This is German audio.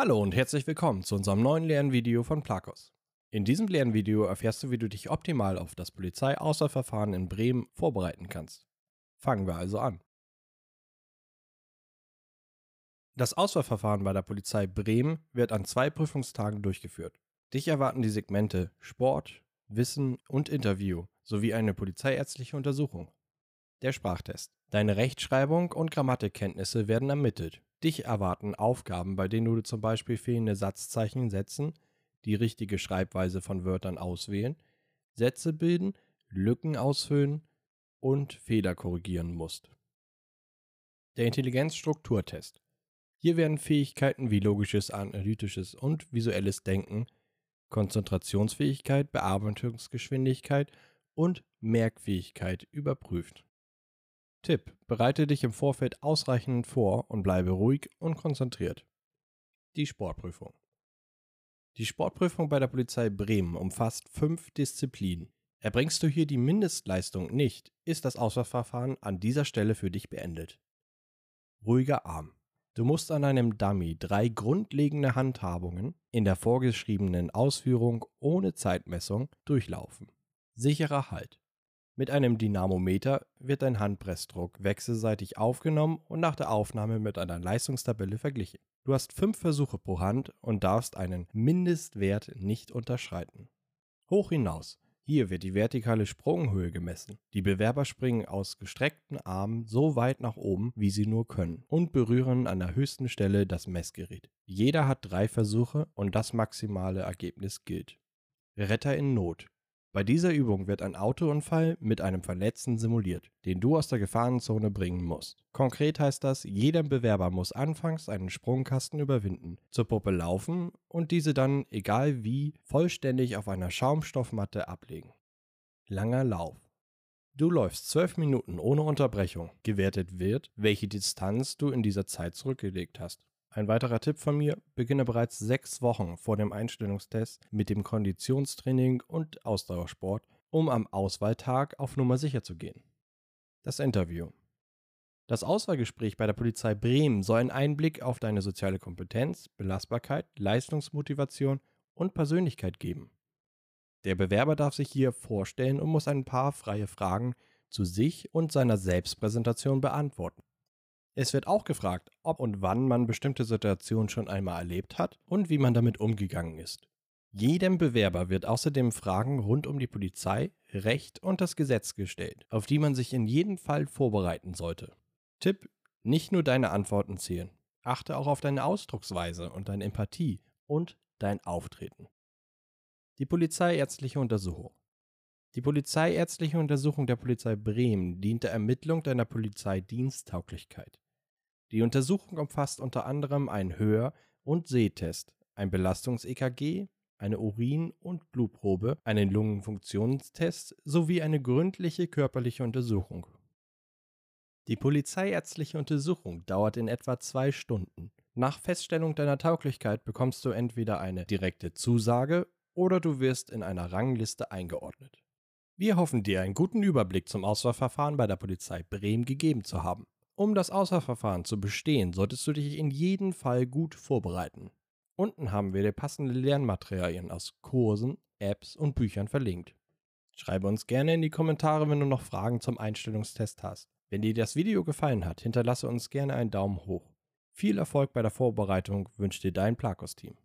Hallo und herzlich willkommen zu unserem neuen Lernvideo von Plakos. In diesem Lernvideo erfährst du, wie du dich optimal auf das Polizeiauswahlverfahren in Bremen vorbereiten kannst. Fangen wir also an. Das Auswahlverfahren bei der Polizei Bremen wird an zwei Prüfungstagen durchgeführt. Dich erwarten die Segmente Sport, Wissen und Interview sowie eine polizeiärztliche Untersuchung. Der Sprachtest. Deine Rechtschreibung und Grammatikkenntnisse werden ermittelt. Dich erwarten Aufgaben, bei denen du zum Beispiel fehlende Satzzeichen setzen, die richtige Schreibweise von Wörtern auswählen, Sätze bilden, Lücken ausfüllen und Fehler korrigieren musst. Der Intelligenzstrukturtest. Hier werden Fähigkeiten wie logisches, analytisches und visuelles Denken, Konzentrationsfähigkeit, Bearbeitungsgeschwindigkeit und Merkfähigkeit überprüft. Tipp: Bereite dich im Vorfeld ausreichend vor und bleibe ruhig und konzentriert. Die Sportprüfung. Die Sportprüfung bei der Polizei Bremen umfasst fünf Disziplinen. Erbringst du hier die Mindestleistung nicht, ist das Auswahlverfahren an dieser Stelle für dich beendet. Ruhiger Arm. Du musst an einem Dummy drei grundlegende Handhabungen in der vorgeschriebenen Ausführung ohne Zeitmessung durchlaufen. Sicherer Halt. Mit einem Dynamometer wird dein Handpressdruck wechselseitig aufgenommen und nach der Aufnahme mit einer Leistungstabelle verglichen. Du hast fünf Versuche pro Hand und darfst einen Mindestwert nicht unterschreiten. Hoch hinaus. Hier wird die vertikale Sprunghöhe gemessen. Die Bewerber springen aus gestreckten Armen so weit nach oben, wie sie nur können, und berühren an der höchsten Stelle das Messgerät. Jeder hat drei Versuche und das maximale Ergebnis gilt. Retter in Not. Bei dieser Übung wird ein Autounfall mit einem Verletzten simuliert, den du aus der Gefahrenzone bringen musst. Konkret heißt das, jeder Bewerber muss anfangs einen Sprungkasten überwinden, zur Puppe laufen und diese dann, egal wie, vollständig auf einer Schaumstoffmatte ablegen. Langer Lauf. Du läufst zwölf Minuten ohne Unterbrechung. Gewertet wird, welche Distanz du in dieser Zeit zurückgelegt hast. Ein weiterer Tipp von mir, beginne bereits sechs Wochen vor dem Einstellungstest mit dem Konditionstraining und Ausdauersport, um am Auswahltag auf Nummer sicher zu gehen. Das Interview. Das Auswahlgespräch bei der Polizei Bremen soll einen Einblick auf deine soziale Kompetenz, Belastbarkeit, Leistungsmotivation und Persönlichkeit geben. Der Bewerber darf sich hier vorstellen und muss ein paar freie Fragen zu sich und seiner Selbstpräsentation beantworten. Es wird auch gefragt, ob und wann man bestimmte Situationen schon einmal erlebt hat und wie man damit umgegangen ist. Jedem Bewerber wird außerdem Fragen rund um die Polizei, Recht und das Gesetz gestellt, auf die man sich in jedem Fall vorbereiten sollte. Tipp: Nicht nur deine Antworten zählen. Achte auch auf deine Ausdrucksweise und deine Empathie und dein Auftreten. Die polizeiärztliche Untersuchung. Die polizeiärztliche Untersuchung der Polizei Bremen dient der Ermittlung deiner Polizeidiensttauglichkeit. Die Untersuchung umfasst unter anderem einen Hör- und Sehtest, ein Belastungs-EKG, eine Urin- und Blutprobe, einen Lungenfunktionstest sowie eine gründliche körperliche Untersuchung. Die polizeiärztliche Untersuchung dauert in etwa zwei Stunden. Nach Feststellung deiner Tauglichkeit bekommst du entweder eine direkte Zusage oder du wirst in einer Rangliste eingeordnet. Wir hoffen dir einen guten Überblick zum Auswahlverfahren bei der Polizei Bremen gegeben zu haben. Um das Auswahlverfahren zu bestehen, solltest du dich in jedem Fall gut vorbereiten. Unten haben wir dir passende Lernmaterialien aus Kursen, Apps und Büchern verlinkt. Schreibe uns gerne in die Kommentare, wenn du noch Fragen zum Einstellungstest hast. Wenn dir das Video gefallen hat, hinterlasse uns gerne einen Daumen hoch. Viel Erfolg bei der Vorbereitung wünscht dir dein Plakos-Team.